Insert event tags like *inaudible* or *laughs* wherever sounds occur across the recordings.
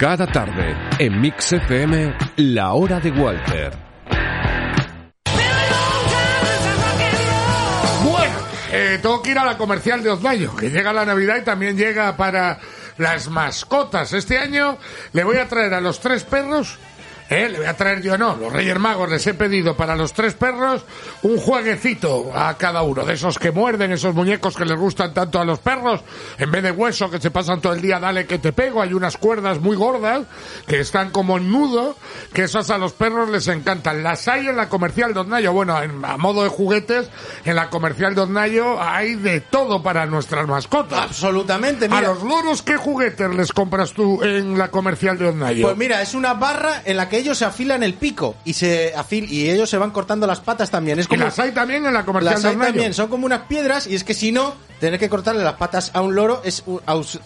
Cada tarde, en Mix FM, La Hora de Walter. Bueno, eh, tengo que ir a la comercial de Oznayo, que llega la Navidad y también llega para las mascotas. Este año le voy a traer a los tres perros ¿Eh? Le voy a traer yo, no, los Reyes Magos les he pedido para los tres perros un jueguecito a cada uno, de esos que muerden, esos muñecos que les gustan tanto a los perros, en vez de hueso que se pasan todo el día, dale que te pego, hay unas cuerdas muy gordas que están como en nudo, que esas a los perros les encantan. Las hay en la comercial de Oznayo, bueno, a modo de juguetes, en la comercial de Oznayo hay de todo para nuestras mascotas. Absolutamente, mira. A los loros, ¿qué juguetes les compras tú en la comercial de Oznayo? Pues mira, es una barra en la que ellos se afilan el pico y se afil y ellos se van cortando las patas también. Es como, y las hay también en la comercial las hay también, son como unas piedras y es que si no, tener que cortarle las patas a un loro es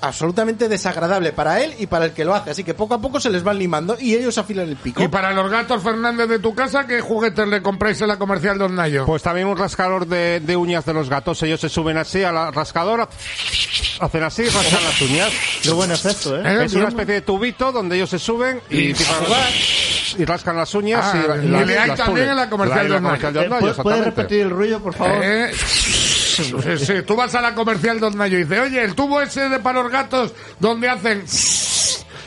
absolutamente desagradable para él y para el que lo hace. Así que poco a poco se les van limando y ellos afilan el pico. Y para los gatos Fernández de tu casa, ¿qué juguetes le compráis en la comercial de Nayo? Pues también un rascador de, de, uñas de los gatos. Ellos se suben así a la rascadora, hacen así, rascan las uñas. Qué buen efecto, ¿eh? Es una especie de tubito donde ellos se suben y, y, y rascan las uñas. Ah, y, y, y, le hay también en la comercial de Nayo. ¿Puedes repetir el ruido, por favor? Eh, Sí, sí, tú vas a la comercial donde yo y dices, oye, el tubo ese de para los gatos donde hacen...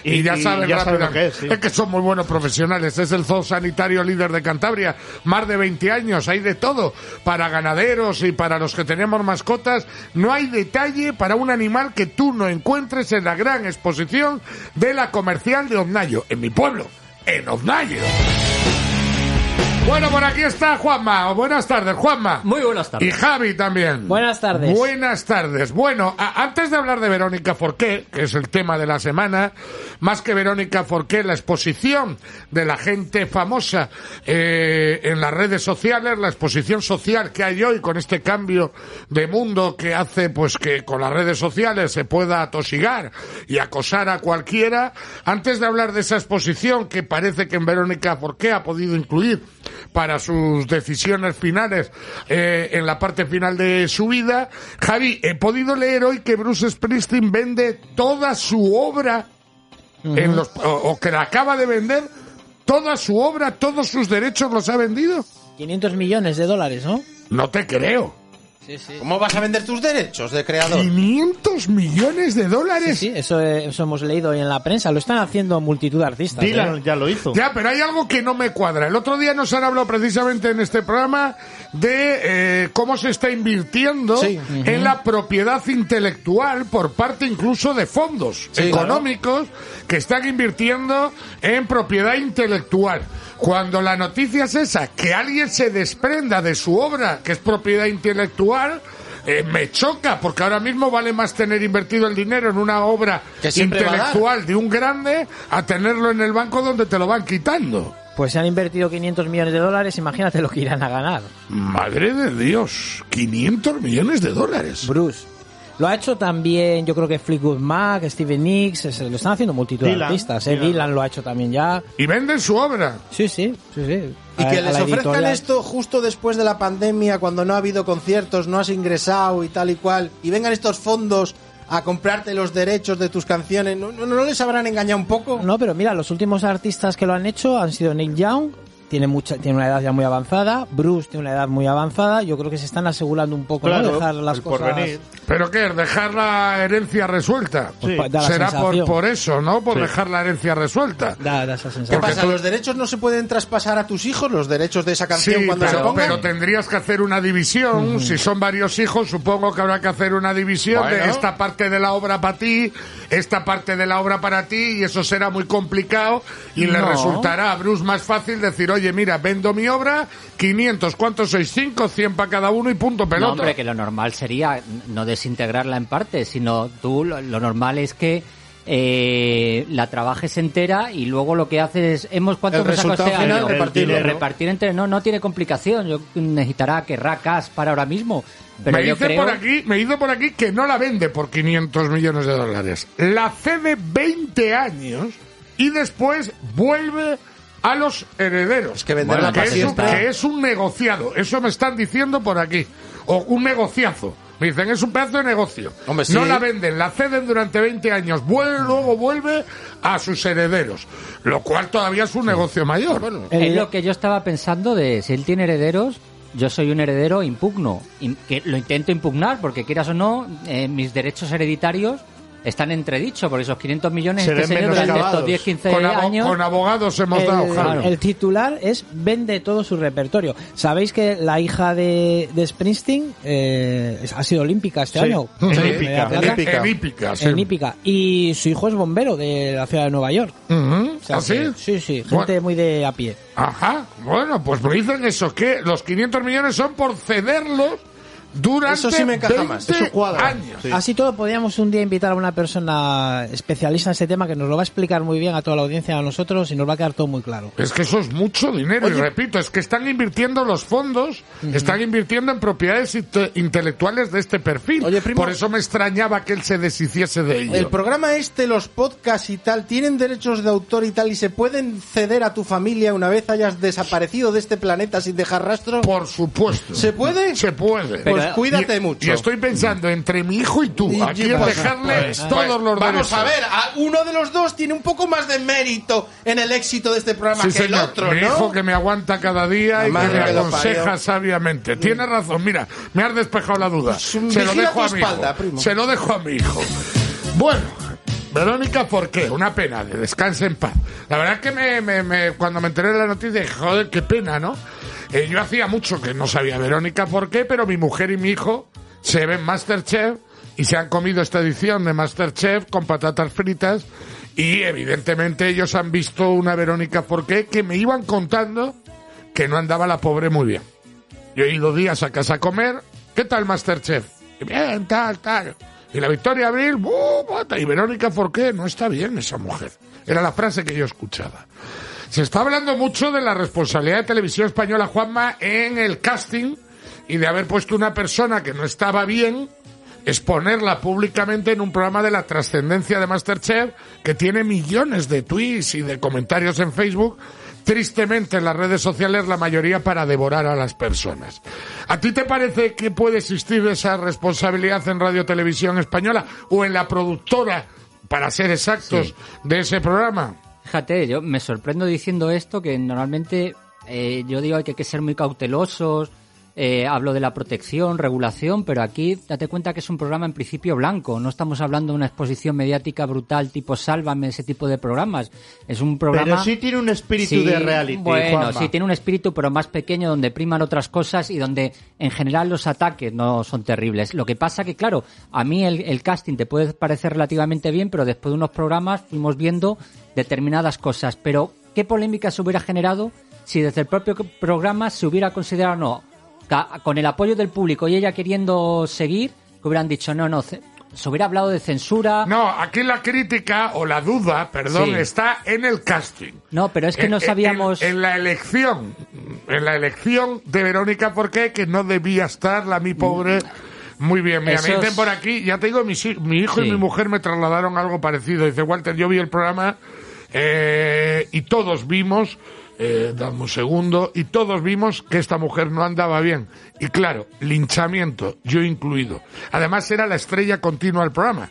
Y, ya saben ya rápido. que es, sí. es, que son muy buenos profesionales. Es el zoo sanitario líder de Cantabria. Más de 20 años. Hay de todo. Para ganaderos y para los que tenemos mascotas. No hay detalle para un animal que tú no encuentres en la gran exposición de la comercial de Oznayo. En mi pueblo. En Oznayo. Bueno, por aquí está Juanma. Buenas tardes, Juanma. Muy buenas tardes. Y Javi también. Buenas tardes. Buenas tardes. Bueno, a, antes de hablar de Verónica Forqué, que es el tema de la semana, más que Verónica Forqué, la exposición de la gente famosa eh, en las redes sociales, la exposición social que hay hoy con este cambio de mundo que hace pues que con las redes sociales se pueda atosigar y acosar a cualquiera. Antes de hablar de esa exposición que parece que en Verónica Forqué ha podido incluir para sus decisiones finales eh, en la parte final de su vida. Javi, he podido leer hoy que Bruce Springsteen vende toda su obra uh -huh. en los, o, o, que la acaba de vender, toda su obra, todos sus derechos los ha vendido. 500 millones de dólares, ¿no? No te creo. Sí, sí. ¿Cómo vas a vender tus derechos de creador? 500 millones de dólares. Sí, sí eso, eso, hemos leído hoy en la prensa. Lo están haciendo multitud de artistas. Dylan ¿eh? ya lo hizo. Ya, pero hay algo que no me cuadra. El otro día nos han hablado precisamente en este programa de eh, cómo se está invirtiendo Sí. uh -huh. en la propiedad intelectual por parte incluso de fondos Sí, económicos claro. que están invirtiendo en propiedad intelectual. Cuando la noticia es esa, que alguien se desprenda de su obra, que es propiedad intelectual, eh, me choca, porque ahora mismo vale más tener invertido el dinero en una obra Que intelectual de un grande a tenerlo en el banco donde te lo van quitando. Pues se han invertido 500 millones de dólares, imagínate lo que irán a ganar. Madre de Dios, 500 millones de dólares. Bruce. Lo ha hecho también, yo creo que Fleetwood Mac, Steven Nicks, es- lo están haciendo multitud de artistas. ¿eh? Dylan. Dylan lo ha hecho también ya. Y venden su obra. Sí, sí, sí, sí. Y A- que les ofrezcan editorial. esto justo después de la pandemia, cuando no ha habido conciertos, no has ingresado y tal y cual, y vengan estos fondos a comprarte los derechos de tus canciones, ¿no, no, no les habrán engañado un poco? No, pero mira, los últimos artistas que lo han hecho han sido Nick Young, tiene mucha, tiene una edad ya muy avanzada, Bruce tiene una edad muy avanzada, yo creo que se están asegurando un poco, ¿no? Claro, Dejar las cosas. porvenir. ¿Pero qué es? ¿Dejar la herencia resuelta? Sí. Pues Será por, por eso, ¿no? Por Sí. dejar la herencia resuelta. Da, da esa ¿Qué sensación. Porque pasa? tú- ¿Los derechos no se pueden traspasar a tus hijos? ¿Los derechos de esa canción Sí, cuando pero, se pongan? pero tendrías que hacer una división. Si son varios hijos, supongo que habrá que hacer una división de esta parte de la obra para ti, esta parte de la obra para ti, y eso será muy complicado. Y le resultará a Bruce más fácil decir, oye, mira, vendo mi obra, 500, ¿cuántos sois? 5, 100 para cada uno y punto pelota. No, hombre, que lo normal sería no desintegrarla en partes, sino tú, lo, lo normal es que eh, la trabajes entera y luego lo que haces es, hemos cuánto El resultado este final, año? repartirlo, ¿no? repartir entre, no, no tiene complicación, yo necesitará que racas para ahora mismo, pero me yo dice creo... por aquí, me dice por aquí que no la vende por 500 millones de dólares. La cede 20 años y después vuelve a los herederos. Es que venderla Bueno, que, es un, que es un negociado. Eso me están diciendo por aquí. O un negociazo. Me dicen, es un pedazo de negocio. Hombre, sí. No la venden, la ceden durante 20 años, vuelve, luego vuelve a sus herederos. Lo cual todavía es un negocio mayor. Es lo que yo estaba pensando de si él tiene herederos, yo soy un heredero impugno. In- que lo intento impugnar porque quieras o no, eh, mis derechos hereditarios están entredichos porque esos 500 millones Se este ven señor durante estos menoscabados. 10, 15 con, años... con abogados hemos dado, el, Javi. el titular es vende todo su repertorio. ¿Sabéis que la hija de, de Springsteen eh, ha sido olímpica este Sí. año? *laughs* Sí. En hípica. Y su hijo es bombero de la ciudad de Nueva York. Ujú, O sea ¿Así? que- Sí, sí, gente Bueno. muy de a pie. Ajá, bueno, pues me dicen eso, que los 500 millones son por cederlos durante Eso sí me encaja 20 más. Eso cuadra. años. Sí. Así todo, podríamos un día invitar a una persona especialista en este tema que nos lo va a explicar muy bien a toda la audiencia, a nosotros, y nos va a quedar todo muy claro. Es que eso es mucho dinero, y repito, es que están invirtiendo los fondos, están invirtiendo en propiedades inte- intelectuales de este perfil. Oye, primo. Por eso me extrañaba que él se deshiciese de ello. El programa este, los podcasts y tal, tienen derechos de autor y tal, y se pueden ceder a tu familia una vez hayas desaparecido de este planeta sin dejar rastro. Por supuesto. ¿Se puede? Se puede. Pues Pero- cuídate y, mucho. Y estoy pensando entre mi hijo y tú. Y- Aquí dejarle pues, todos los Vamos derechos. a ver, a- uno de los dos tiene un poco más de mérito en el éxito de este programa Sí, que el señor. otro, mi ¿no? hijo que me aguanta cada día La y que me que aconseja parió. sabiamente. Tiene razón, mira, me has despejado la duda. Pues, Se lo dejo a mi espalda, hijo. primo. Se lo dejo a mi hijo. Bueno, Verónica, ¿por qué? Una pena, de descanse en paz. La verdad es que me, me- me- cuando me enteré de la noticia dije, joder, qué pena, ¿no? Eh, yo hacía mucho que no sabía Verónica por qué, pero mi mujer y mi hijo se ven Masterchef y se han comido esta edición de Masterchef con patatas fritas y evidentemente ellos han visto una Verónica por qué que me iban contando que no andaba la pobre muy bien. Yo he ido días a casa a comer. ¿Qué tal, Masterchef? Bien, tal, tal. Y la Victoria Abril, ¡buh! y Verónica, ¿por qué? No está bien esa mujer. Era la frase que yo escuchaba. Se está hablando mucho de la responsabilidad de Televisión Española, Juanma, en el casting y de haber puesto una persona que no estaba bien, exponerla públicamente en un programa de la trascendencia de Masterchef que tiene millones de tweets y de comentarios en Facebook tristemente en las redes sociales la mayoría para devorar a las personas. ¿A ti te parece que puede existir esa responsabilidad en Radio Televisión Española o en la productora, para ser exactos, de ese programa? Fíjate, yo me sorprendo diciendo esto, que normalmente eh, yo digo que hay que ser muy cautelosos, eh, hablo de la protección, regulación, pero aquí date cuenta que es un programa en principio blanco, no estamos hablando de una exposición mediática brutal tipo Sálvame, ese tipo de programas. Es un programa... Pero sí tiene un espíritu Sí, de reality. Bueno, Juanma. sí, tiene un espíritu, pero más pequeño, donde priman otras cosas y donde en general los ataques no son terribles. Lo que pasa que, claro, a mí el, el casting te puede parecer relativamente bien, pero después de unos programas fuimos viendo determinadas cosas. Pero, ¿qué polémica se hubiera generado si desde el propio programa se hubiera considerado no? Con el apoyo del público y ella queriendo seguir, que hubieran dicho no, no, se hubiera hablado de censura. No, aquí la crítica o la duda, perdón, Sí. está en el casting. No, pero es que En- no en- sabíamos. En, en la elección, en la elección de Verónica Porqué, que no debía estar la mi pobre. Muy bien, mira, me Esos- dicen por aquí, ya te digo, hi- mi hijo y mi mujer me trasladaron algo parecido. Dice, Walter, yo vi el programa eh, y todos vimos, eh, dame un segundo, y todos vimos que esta mujer no andaba bien. Y claro, linchamiento, yo incluido. Además era la estrella continua del programa.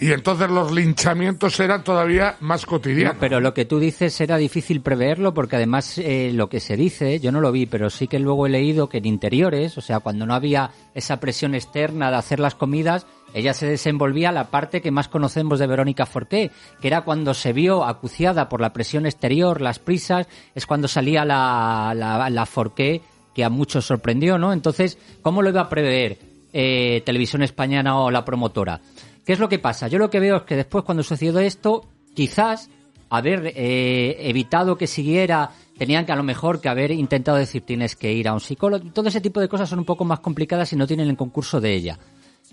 Y entonces los linchamientos eran todavía más cotidianos. No, pero lo que tú dices era difícil preverlo porque además eh, lo que se dice, yo no lo vi, pero sí que luego he leído que en interiores, o sea, cuando no había esa presión externa de hacer las comidas, ella se desenvolvía la parte que más conocemos de Verónica Forqué, que era cuando se vio acuciada por la presión exterior, las prisas, es cuando salía la, la, la Forqué que a muchos sorprendió, ¿no? Entonces, ¿cómo lo iba a prever eh, Televisión Española o la promotora? ¿Qué es lo que pasa? Yo lo que veo es que después cuando sucedió esto, quizás haber eh, evitado que siguiera, tenían que a lo mejor que haber intentado decir tienes que ir a un psicólogo. Todo ese tipo de cosas son un poco más complicadas si no tienen el concurso de ella.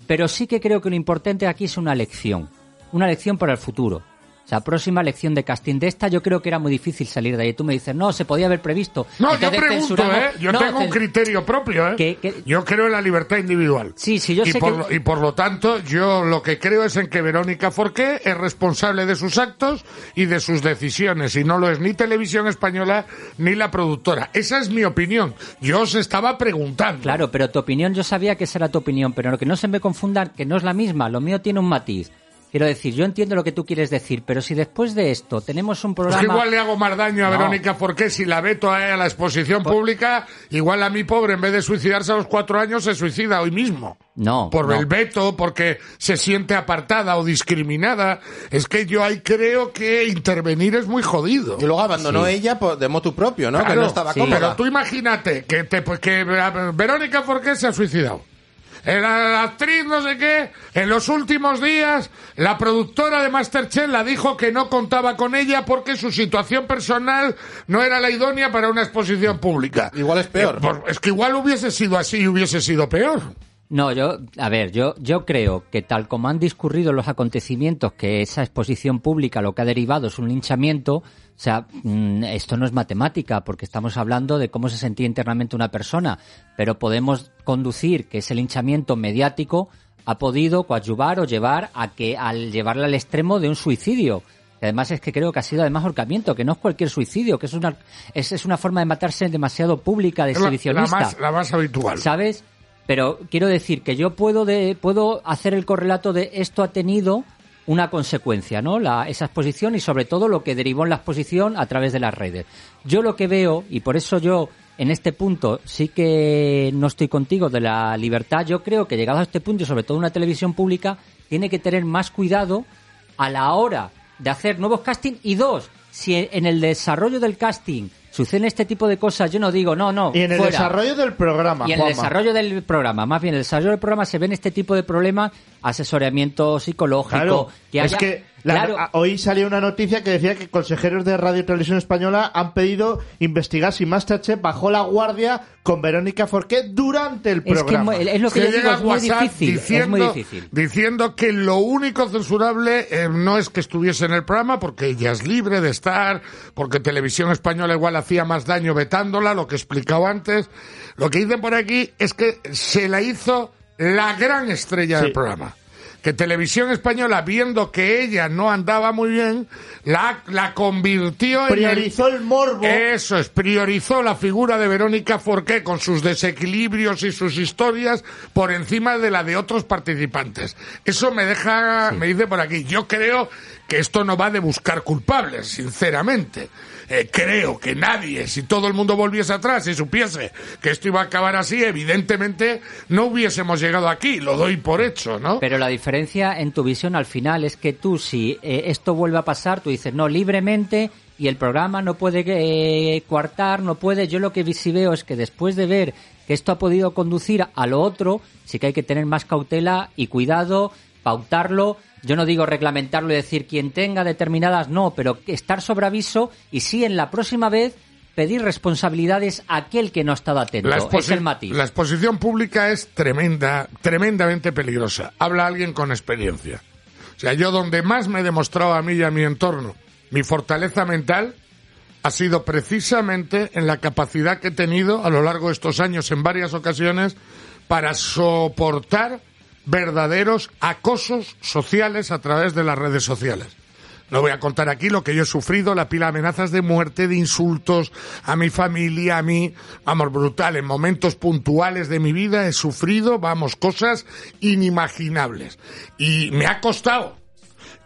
Pero sí que creo que lo importante aquí es una lección, una lección para el futuro. O sea, próxima lección de casting. De esta yo creo que era muy difícil salir de ahí. Tú me dices, no, se podía haber previsto. No, Entonces yo pregunto, ¿eh? Yo No, tengo un criterio propio, ¿eh? Que- que- Yo creo en la libertad individual. Sí, sí, yo y sé por, que- lo- y por lo tanto, yo lo que creo es en que Verónica Forqué es responsable de sus actos y de sus decisiones, y no lo es ni Televisión Española ni la productora. Esa es mi opinión. Yo os estaba preguntando. Claro, pero tu opinión, yo sabía que esa era tu opinión, pero lo que no se me confundan, que no es la misma, lo mío tiene un matiz. Quiero decir, yo entiendo lo que tú quieres decir, pero si después de esto tenemos un Es programa... que igual le hago más daño a No. Verónica Forqué si la veto a, ella a la exposición pública, igual a mi pobre, en vez de suicidarse a los cuatro años, se suicida hoy mismo. No, Por no. el veto, porque se siente apartada o discriminada. Es que yo ahí creo que intervenir es muy jodido. Y luego abandonó Sí. ella por, de motu propio, ¿no? que no estaba sí. cómoda. Pero tú imagínate que, te, pues que Verónica Forqué se ha suicidado. La actriz, no sé qué. En los últimos días, la productora de Masterchef la dijo que no contaba con ella porque su situación personal no era la idónea para una exposición pública. Igual es peor. Eh, pues, es que igual hubiese sido así y hubiese sido peor. No, yo, a ver, yo, yo creo que tal como han discurrido los acontecimientos, que esa exposición pública lo que ha derivado es un linchamiento, o sea, mm, esto no es matemática, porque estamos hablando de cómo se sentía internamente una persona, pero podemos conducir que ese linchamiento mediático ha podido coadyuvar o llevar a que, al llevarla al extremo de un suicidio. Que además es que creo que ha sido además ahorcamiento, que no es cualquier suicidio, que es una, es, es una forma de matarse demasiado pública, de la- la, más, la más habitual. ¿Sabes? Pero quiero decir que yo puedo de, puedo hacer el correlato de esto ha tenido una consecuencia, ¿no? La, esa exposición y sobre todo lo que derivó en la exposición a través de las redes. Yo lo que veo, y por eso yo en este punto sí que no estoy contigo de la libertad, yo creo que llegado a este punto y sobre todo una televisión pública tiene que tener más cuidado a la hora de hacer nuevos castings y dos, si en el desarrollo del casting suceden este tipo de cosas, yo no digo, no, no, Y en el fuera. desarrollo del programa, Y en el desarrollo del programa, más bien el desarrollo del programa se ven este tipo de problemas, asesoramiento psicológico, Claro, que es que la- claro, a- hoy salió una noticia que decía que consejeros de Radio y Televisión Española han pedido investigar si Masterchef bajó la guardia con Verónica Forqué durante el es, que programa. es lo que yo digo, llega es muy WhatsApp difícil, es muy difícil. diciendo que lo único censurable eh, no es que estuviese en el programa, porque ella es libre de estar, porque Televisión Española igual hacía más daño vetándola, lo que he explicado antes. Lo que dicen por aquí es que se la hizo la gran estrella Sí. del programa. Que Televisión Española, viendo que ella no andaba muy bien, la, la convirtió en el- Priorizó el morbo. eso es, priorizó la figura de Verónica Forqué con sus desequilibrios y sus historias por encima de la de otros participantes. Eso me deja, me dice por aquí, yo creo que esto no va de buscar culpables, sinceramente. Eh, creo que nadie, si todo el mundo volviese atrás y supiese que esto iba a acabar así, evidentemente no hubiésemos llegado aquí, lo doy por hecho, ¿no? Pero la diferencia en tu visión al final es que tú, si eh, esto vuelve a pasar, tú dices, no, libremente, y el programa no puede eh, coartar, no puede. Yo lo que sí veo es que después de ver que esto ha podido conducir a lo otro, sí que hay que tener más cautela y cuidado, pautarlo. Yo no digo reglamentarlo y decir quien tenga determinadas, no, pero estar sobre aviso y sí en la próxima vez pedir responsabilidades a aquel que no ha estado atento. La, es exposi- el matiz. la exposición pública es tremenda, tremendamente peligrosa. Habla alguien con experiencia. O sea, yo donde más me he demostrado a mí y a mi entorno mi fortaleza mental ha sido precisamente en la capacidad que he tenido a lo largo de estos años en varias ocasiones para soportar verdaderos acosos sociales a través de las redes sociales. No voy a contar aquí lo que yo he sufrido, la pila de amenazas de muerte, de insultos a mi familia, a mí, vamos, brutal. En momentos puntuales de mi vida he sufrido, vamos, cosas inimaginables. Y me ha costado.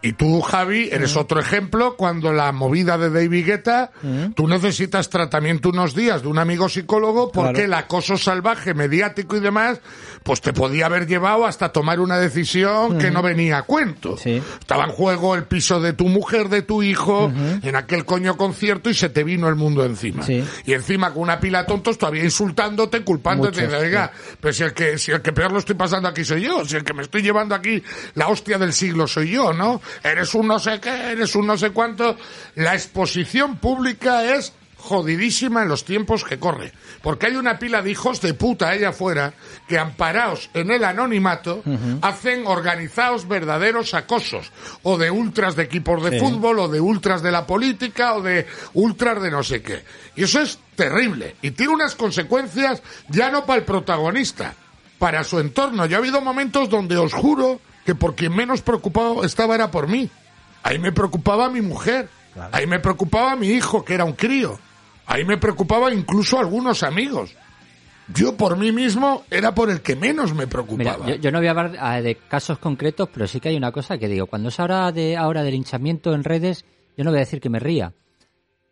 Y tú, Javi, eres otro ejemplo cuando la movida de David Guetta, tú necesitas tratamiento unos días de un amigo psicólogo porque Claro. el acoso salvaje, mediático y demás, pues te podía haber llevado hasta tomar una decisión que no venía a cuento. Sí. Estaba en juego el piso de tu mujer, de tu hijo, en aquel coño concierto y se te vino el mundo encima. Sí. Y encima con una pila de tontos todavía insultándote, culpándote. Muchos, de, oiga, pero si el, que, si el que peor lo estoy pasando aquí soy yo, si el que me estoy llevando aquí la hostia del siglo soy yo, ¿no? Eres un no sé qué, eres un no sé cuánto. La exposición pública es jodidísima en los tiempos que corre. Porque hay una pila de hijos de puta allá afuera que, amparados en el anonimato, hacen organizados verdaderos acosos. O de ultras de equipos de fútbol, o de ultras de la política, o de ultras de no sé qué. Y eso es terrible. Y tiene unas consecuencias ya no para el protagonista, para su entorno. Yo ha habido momentos donde os juro que por quien menos preocupado estaba era por mí. Ahí me preocupaba mi mujer. Ahí me preocupaba mi hijo, que era un crío. Ahí me preocupaba incluso algunos amigos. Yo por mí mismo era por el que menos me Mira, preocupaba. yo, yo no voy a hablar ah, de casos concretos, pero sí que hay una cosa que digo. Cuando es ahora de, ahora del hinchamiento en redes, yo no voy a decir que me ría,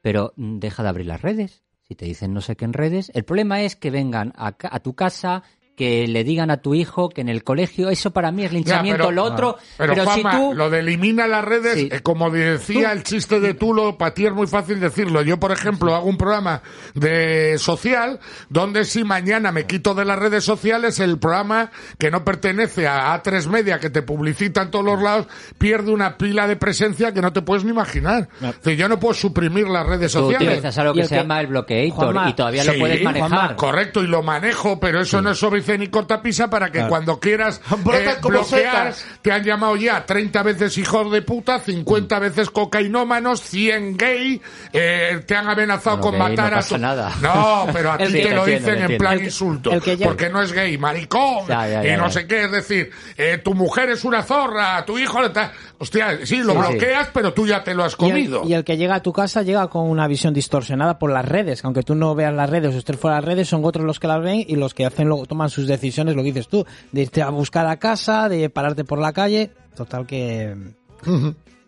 pero mm, deja de abrir las redes. Si te dicen no sé qué en redes, el problema es que vengan a tu casa, que le digan a tu hijo que en el colegio, eso para mí es Ya, linchamiento, pero- lo otro, Pero, pero, si tú... lo de elimina las redes, Sí. eh, como decía el chiste de Tulo, para ti es muy fácil decirlo. Yo, por ejemplo, hago un programa de social donde si mañana me quito de las redes sociales, el programa que no pertenece a A3 Media, que te publicita en todos los lados, pierde una pila de presencia que no te puedes ni imaginar. Es decir, yo no puedo suprimir las redes Tú sociales. utilizas algo que se que- llama el bloqueator Juanma, y todavía lo Sí, puedes manejar. Juanma, Correcto, y lo manejo, pero eso no es óbice ni cortapisa para que cuando quieras *laughs* eh, como bloquear, setas. te han llamado ya 30 veces hijos de puta, 50 veces cocainómanos, 100 gay, eh, te han amenazado Bueno, con matar no a tu... nada. No, pero a *laughs* ti te que- lo entiendo, dicen en entiendo. plan El que- insulto, el que porque no es gay, maricón, Ya, ya, ya, y no ya. sé qué, es decir, eh, tu mujer es una zorra, tu hijo... le ta- Hostia, sí, lo Sí, sí. bloqueas, pero tú ya te lo has Y el- comido. Y el, que llega a tu casa llega con una visión distorsionada por las redes. que Aunque tú no veas las redes o estés fuera de las redes, son otros los que las ven y los que hacen luego toman sus decisiones, lo que dices tú, de irte a buscar a casa, de pararte por la calle. Total que.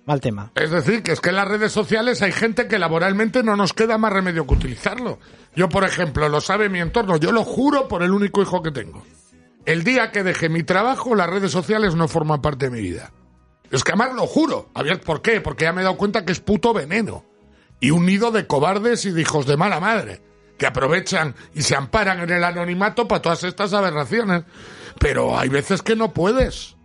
Mal tema. Es decir, que es que en las redes sociales hay gente que laboralmente no nos queda más remedio que utilizarlo. Yo, por ejemplo, lo sabe mi entorno, yo lo juro por el único hijo que tengo. El día que dejé mi trabajo, las redes sociales no forman parte de mi vida. Es que además lo juro. A ver, ¿por qué? Porque ya me he dado cuenta que es puto veneno. Y un nido de cobardes y de hijos de mala madre, que aprovechan y se amparan en el anonimato para todas estas aberraciones. Pero hay veces que no puedes.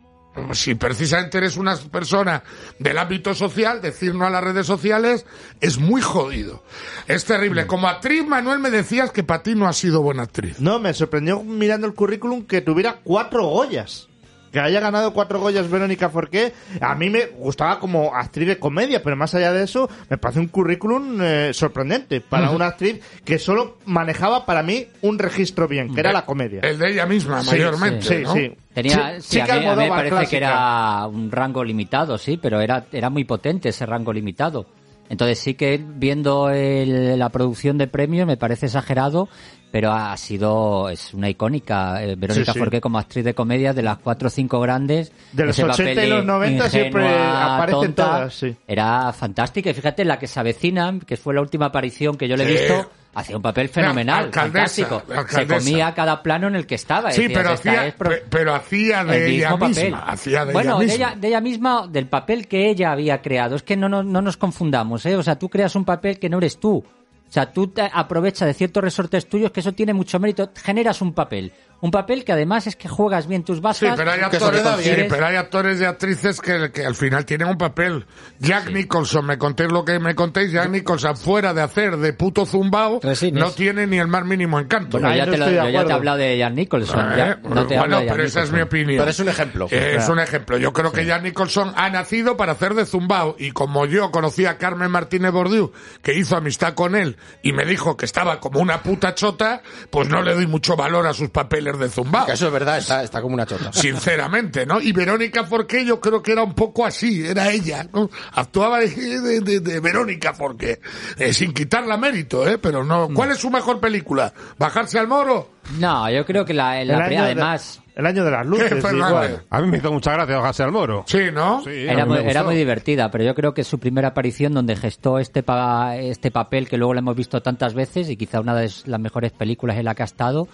Si precisamente eres una persona del ámbito social, decir no a las redes sociales es muy jodido. Es terrible. Como actriz, Manuel, me decías que para ti no ha sido buena actriz. No, me sorprendió mirando el currículum que tuviera cuatro Goyas. Que haya ganado cuatro Goyas Verónica Forqué. A mí me gustaba como actriz de comedia, pero más allá de eso, me parece un currículum eh, sorprendente para una actriz que solo manejaba para mí un registro bien, que era la comedia. El de ella misma, Sí, mayormente. sí, ¿no? sí. Tenía, Chi- sí, a mí, a mí me parece que clásica. era un rango limitado, sí, pero era, era muy potente ese rango limitado. Entonces sí que viendo el- la producción de premios me parece exagerado, pero ha sido, es una icónica. eh, Verónica Sí, sí. Forqué como actriz de comedia de las cuatro o cinco grandes. De los ese 80 papel y los de 90 siempre aparecen tonta, todas, sí. Era fantástica. Y fíjate, la que se avecina, que fue la última aparición que yo le he visto, hacía un papel fenomenal, alcaldesa, fantástico. Se comía cada plano en el que estaba. Sí, pero hacía, es pero hacía de el ella mismo papel. misma. Hacía de bueno, ella de misma. ella, de ella misma, del papel que ella había creado. Es que no, no, no nos confundamos, ¿eh? O sea, tú creas un papel que no eres tú. O sea, tú te aprovechas de ciertos resortes tuyos, que eso tiene mucho mérito. Generas un papel. Un papel que además es que juegas bien tus Sí, bazas. pero hay actores, sí, pero hay actores y actrices que, que al final tienen un papel. Jack Nicholson, me contéis lo que me contéis, Jack Nicholson fuera de hacer de puto zumbao, Resines. no tiene ni el más mínimo encanto. Bueno, ya no te, lo- yo ya te he hablado de Jan Nicholson. ya, Eh, no te bueno, pero esa es mi opinión. Pero es un ejemplo. Eh, es un ejemplo. Yo creo que Jan Nicholson ha nacido para hacer de zumbao y como yo conocí a Carmen Martínez Bordiú, que hizo amistad con él y me dijo que estaba como una puta chota, pues no le doy mucho valor a sus papeles de zumbao. Que eso es verdad, está, está como una chota. Sinceramente, ¿no? Y Verónica Forqué yo creo que era un poco así, era ella, ¿no? Actuaba de, de- de- de Verónica Forqué, eh, sin quitarla mérito, ¿eh? Pero no. ¿Cuál es su mejor película? ¿Bajarse al moro? No, yo creo que la, la año además... el año de las luces. A mí me hizo mucha gracia bajarse al moro. Sí, ¿no? Sí, Era muy, era divertida, pero yo creo que su primera aparición donde gestó este, pa- este papel que luego lo hemos visto tantas veces y quizá una de las mejores películas en la que ha estado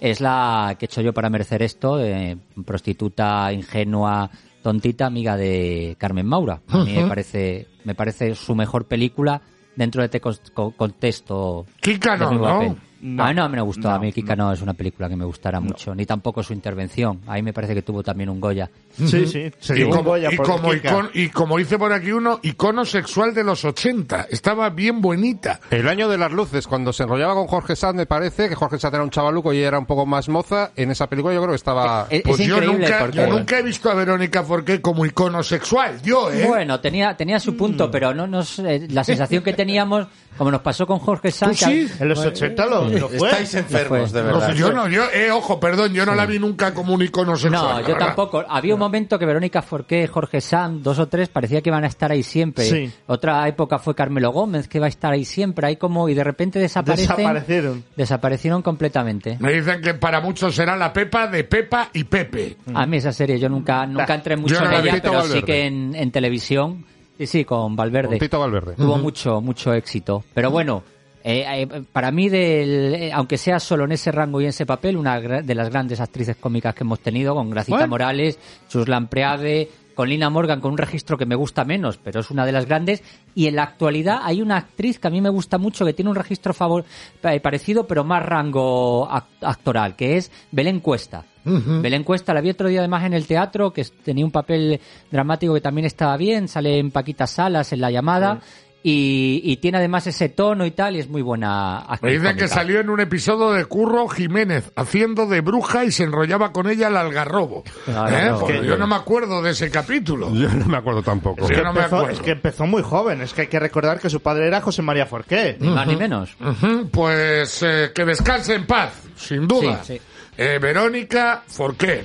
es la que he hecho yo para merecer esto, de prostituta ingenua, tontita, amiga de Carmen Maura. A mí me parece, me parece su mejor película dentro de este contexto. Kika de no, ¿no? papel. No. a mí no me gustó. No, a mí Kika no. es una película que me gustara mucho. Ni tampoco su intervención. Ahí me parece que tuvo también un Goya. Sí, sí. Se Y como, Goya y, como icon- y como dice por aquí uno, icono sexual de los 80. Estaba bien bonita. El año de las luces, cuando se enrollaba con Jorge Sanz, me parece que Jorge Sanz era un chavaluco y ella era un poco más moza. En esa película yo creo que estaba... Es, Pues es yo, increíble nunca, porque... yo nunca he visto a Verónica Forqué como icono sexual. Yo, ¿eh? Bueno, tenía, tenía su punto, pero no nos, eh, la sensación que teníamos, como nos pasó con Jorge Sanz, ¿Tú sí? En los 80 lo, lo fue. Estáis enfermos, de No, verdad. yo no, yo, eh, ojo, perdón, yo no la vi nunca como un icono sexual. No, yo tampoco. *laughs* Había un momento que Verónica Forqué, Jorge Sanz, dos o tres, parecía que iban a estar ahí siempre. Sí. Otra época fue Carmelo Gómez, que va a estar ahí siempre. Ahí como, y de repente desaparecen. Desaparecieron. Desaparecieron completamente. Me dicen que para muchos será la Pepa de Pepa y Pepe. A mí esa serie, yo nunca, *laughs* nunca entré mucho no en ella, pero sí que en, en televisión. Sí, sí, con Valverde. Con Tito Valverde. Tuvo mucho, mucho éxito. Pero bueno, eh, eh, para mí, del, eh, aunque sea solo en ese rango y en ese papel, una de las grandes actrices cómicas que hemos tenido, con Gracita Bueno. Morales, Suslan Preade, con Lina Morgan, con un registro que me gusta menos, pero es una de las grandes. Y en la actualidad hay una actriz que a mí me gusta mucho, que tiene un registro favor, eh, parecido, pero más rango ac- actoral, que es Belén Cuesta. Belén Cuesta la vi otro día además en el teatro, que tenía un papel dramático que también estaba bien, sale en Paquita Salas en la llamada. Y, y tiene además ese tono y tal, y es muy buena Me actriz. dicen que salió en un episodio de Curro Jiménez haciendo de bruja y se enrollaba con ella el algarrobo. Algarrobo. ¿Eh? Porque Que- yo no me acuerdo de ese capítulo. Yo no me acuerdo tampoco. No me Empezó- acuerdo. es que empezó muy joven. Es que hay que recordar que su padre era José María Forqué. Ni más ni menos. Pues eh, que descanse en paz, sin duda. Sí, sí. Eh, Verónica Forqué.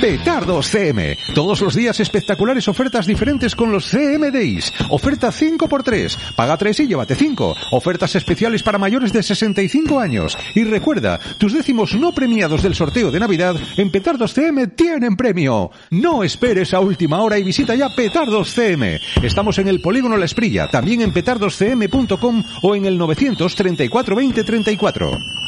Petardos CM. Todos los días espectaculares ofertas diferentes con los CM Days. Oferta 5x3. Paga 3 y llévate 5. Ofertas especiales para mayores de 65 años. Y recuerda, tus décimos no premiados del sorteo de Navidad en Petardos CM tienen premio. No esperes a última hora y visita ya Petardos CM. Estamos en el Polígono La Esprilla, también en petardoscm.com o en el 934 20 34.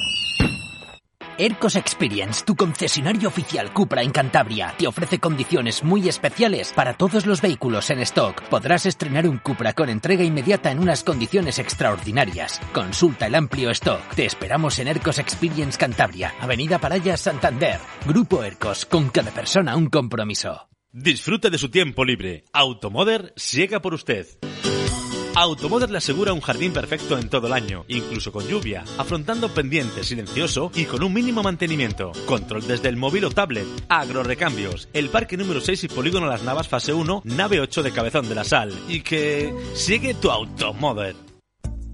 Ercos Experience, tu concesionario oficial Cupra en Cantabria, te ofrece condiciones muy especiales para todos los vehículos en stock. Podrás estrenar un Cupra con entrega inmediata en unas condiciones extraordinarias. Consulta el amplio stock. Te esperamos en Ercos Experience Cantabria, Avenida Paraya, Santander. Grupo Ercos, con cada persona un compromiso. Disfrute de su tiempo libre. Automoder llega por usted. Automoder le asegura un jardín perfecto en todo el año, incluso con lluvia, afrontando pendiente, silencioso y con un mínimo mantenimiento. Control desde el móvil o tablet. Agrorecambios. El parque número 6 y polígono Las Navas fase 1, nave 8 de Cabezón de la Sal. Y que sigue tu Automoder.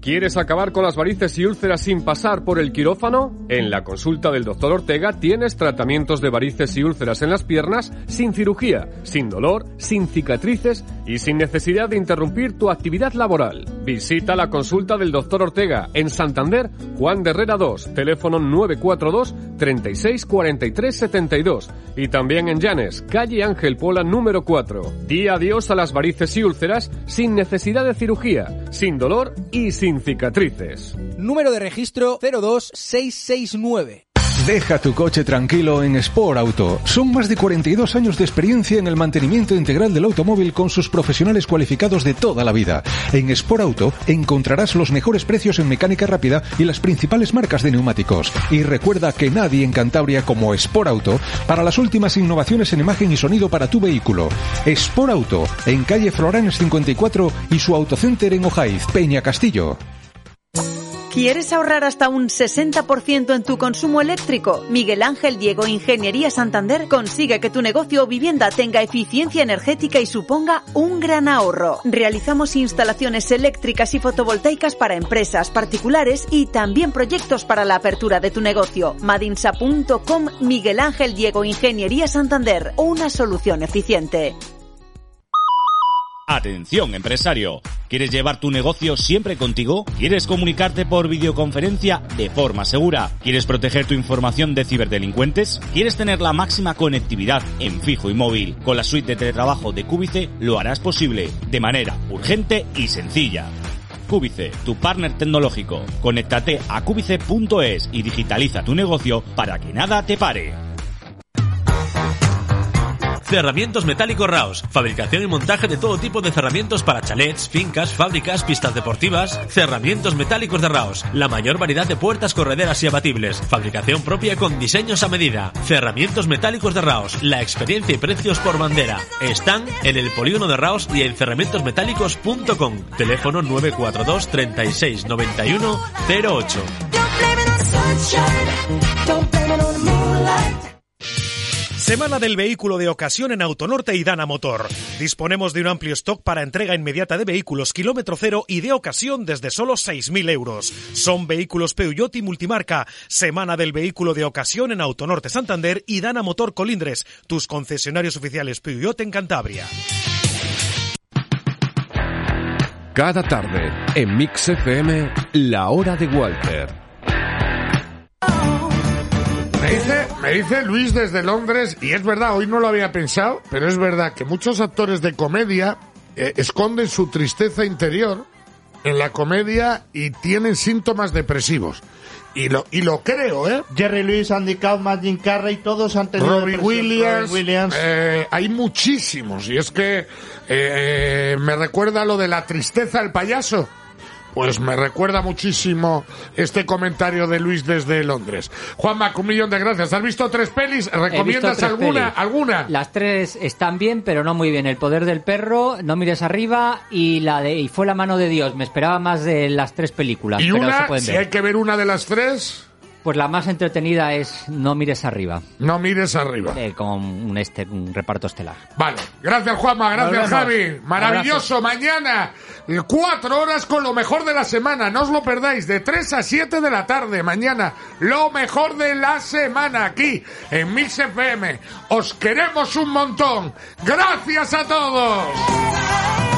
¿Quieres acabar con las varices y úlceras sin pasar por el quirófano? En la consulta del Dr. Ortega tienes tratamientos de varices y úlceras en las piernas sin cirugía, sin dolor, sin cicatrices y sin necesidad de interrumpir tu actividad laboral. Visita la consulta del Dr. Ortega en Santander, Juan de Herrera 2, teléfono 942 36 43 72 y también en Llanes, calle Ángel Pola número 4. Di adiós a las varices y úlceras sin necesidad de cirugía, sin dolor y sin cicatrices. Número de registro 02669. Deja tu coche tranquilo en Sport Auto. Son más de 42 años de experiencia en el mantenimiento integral del automóvil con sus profesionales cualificados de toda la vida. En Sport Auto encontrarás los mejores precios en mecánica rápida y las principales marcas de neumáticos. Y recuerda que nadie en Cantabria como Sport Auto para las últimas innovaciones en imagen y sonido para tu vehículo. Sport Auto en calle Floranes 54 y su autocenter en Ojaiz, Peña Castillo. ¿Quieres ahorrar hasta un 60% en tu consumo eléctrico? Miguel Ángel Diego Ingeniería Santander consigue que tu negocio o vivienda tenga eficiencia energética y suponga un gran ahorro. Realizamos instalaciones eléctricas y fotovoltaicas para empresas particulares y también proyectos para la apertura de tu negocio. Madinsa.com Miguel Ángel Diego Ingeniería Santander, una solución eficiente. Atención, empresario. ¿Quieres llevar tu negocio siempre contigo? ¿Quieres comunicarte por videoconferencia de forma segura? ¿Quieres proteger tu información de ciberdelincuentes? ¿Quieres tener la máxima conectividad en fijo y móvil? Con la suite de teletrabajo de Cúbice lo harás posible de manera urgente y sencilla. Cúbice, tu partner tecnológico. Conéctate a cúbice.es y digitaliza tu negocio para que nada te pare. Cerramientos Metálicos Raos. Fabricación y montaje de todo tipo de cerramientos para chalets, fincas, fábricas, pistas deportivas. Cerramientos Metálicos de Raos. La mayor variedad de puertas correderas y abatibles. Fabricación propia con diseños a medida. Cerramientos Metálicos de Raos. La experiencia y precios por bandera. Están en el polígono de Raos y en cerramientosmetálicos.com. Teléfono 942 36 91 08. Semana del vehículo de ocasión en Autonorte y Dana Motor. Disponemos de un amplio stock para entrega inmediata de vehículos kilómetro cero y de ocasión desde solo 6.000 euros. Son vehículos Peugeot y multimarca. Semana del vehículo de ocasión en Autonorte Santander y Dana Motor Colindres, tus concesionarios oficiales Peugeot en Cantabria. Cada tarde, en Mix FM, La Hora de Walter. Me dice, me dice Luis desde Londres, y es verdad, hoy no lo había pensado, pero es verdad que muchos actores de comedia eh, esconden su tristeza interior en la comedia y tienen síntomas depresivos. Y lo, y lo creo, ¿eh? Jerry Lewis, Andy Kaufman, Jim Carrey, todos han tenido Robbie. Williams, Williams. eh, hay muchísimos. Y es que eh, me recuerda lo de la tristeza del payaso. Pues me recuerda muchísimo este comentario de Luis desde Londres. Juanma, un millón de gracias. ¿Has visto tres pelis? ¿Recomiendas tres alguna? pelis. ¿Alguna? Las tres están bien, pero no muy bien. El poder del perro, No mires arriba y la de y fue la mano de Dios. Me esperaba más de las tres películas, Y pero se una, si hay que ver una de las tres, Pues la más entretenida es No mires arriba. no mires arriba. Eh, con un, este, un reparto estelar. Vale. Gracias, Juanma. Gracias. Javi. Maravilloso. Mañana, eh, cuatro horas con lo mejor de la semana. No os lo perdáis. De 3 a 7 de la tarde. Mañana, lo mejor de la semana aquí en Mix FM. Os queremos un montón. Gracias a todos.